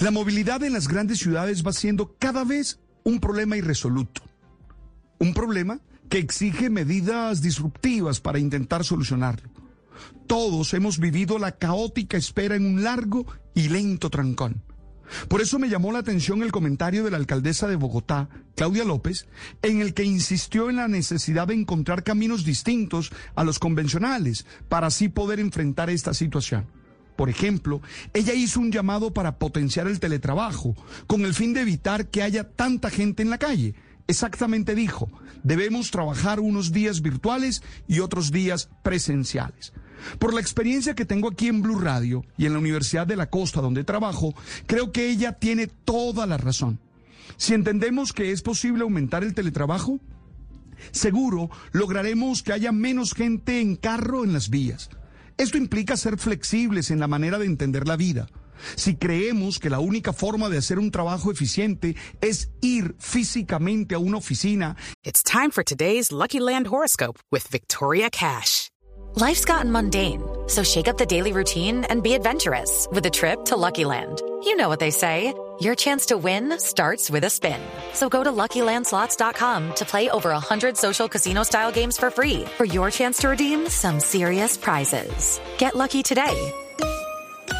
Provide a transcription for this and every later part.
La movilidad en las grandes ciudades va siendo cada vez un problema irresoluto. Un problema que exige medidas disruptivas para intentar solucionarlo. Todos hemos vivido la caótica espera en un largo y lento trancón. Por eso me llamó la atención el comentario de la alcaldesa de Bogotá, Claudia López, en el que insistió en la necesidad de encontrar caminos distintos a los convencionales para así poder enfrentar esta situación. Por ejemplo, ella hizo un llamado para potenciar el teletrabajo, con el fin de evitar que haya tanta gente en la calle. Exactamente dijo, debemos trabajar unos días virtuales y otros días presenciales. Por la experiencia que tengo aquí en Blue Radio y en la Universidad de la Costa donde trabajo, creo que ella tiene toda la razón. Si entendemos que es posible aumentar el teletrabajo, seguro lograremos que haya menos gente en carro en las vías. Esto implica ser flexibles en la manera de entender la vida. Si creemos que la única forma de hacer un trabajo eficiente es ir físicamente a una oficina. It's time for today's Lucky Land horoscope with Victoria Cash. Life's gotten mundane, so shake up the daily routine and be adventurous with a trip to Lucky Land. You know what they say. Your chance to win starts with a spin. So go to LuckyLandSlots.com to play over 100 social casino-style games for free for your chance to redeem some serious prizes. Get lucky today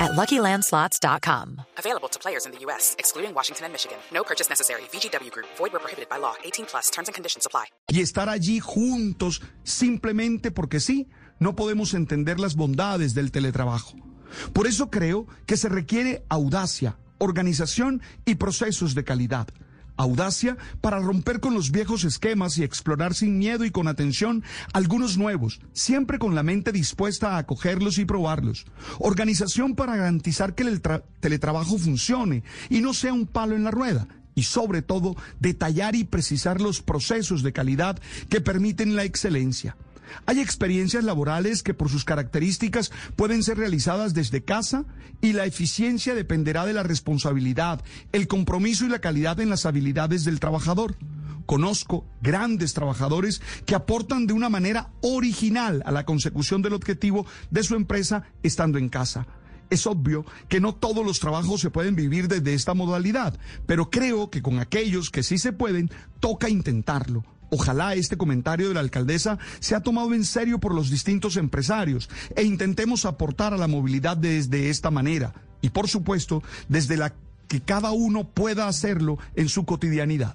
at LuckyLandSlots.com. Available to players in the U.S., excluding Washington and Michigan. No purchase necessary. VGW Group. Void where prohibited by law. 18 plus. Terms and conditions apply. Y estar allí juntos simplemente porque sí, no podemos entender las bondades del teletrabajo. Por eso creo que se requiere audacia, organización y procesos de calidad. Audacia para romper con los viejos esquemas y explorar sin miedo y con atención algunos nuevos, siempre con la mente dispuesta a acogerlos y probarlos. Organización para garantizar que el teletrabajo funcione y no sea un palo en la rueda. Y sobre todo, detallar y precisar los procesos de calidad que permiten la excelencia. Hay experiencias laborales que por sus características pueden ser realizadas desde casa y la eficiencia dependerá de la responsabilidad, el compromiso y la calidad en las habilidades del trabajador. Conozco grandes trabajadores que aportan de una manera original a la consecución del objetivo de su empresa estando en casa. Es obvio que no todos los trabajos se pueden vivir desde esta modalidad, pero creo que con aquellos que sí se pueden, toca intentarlo. Ojalá este comentario de la alcaldesa sea tomado en serio por los distintos empresarios e intentemos aportar a la movilidad desde esta manera y por supuesto desde la que cada uno pueda hacerlo en su cotidianidad.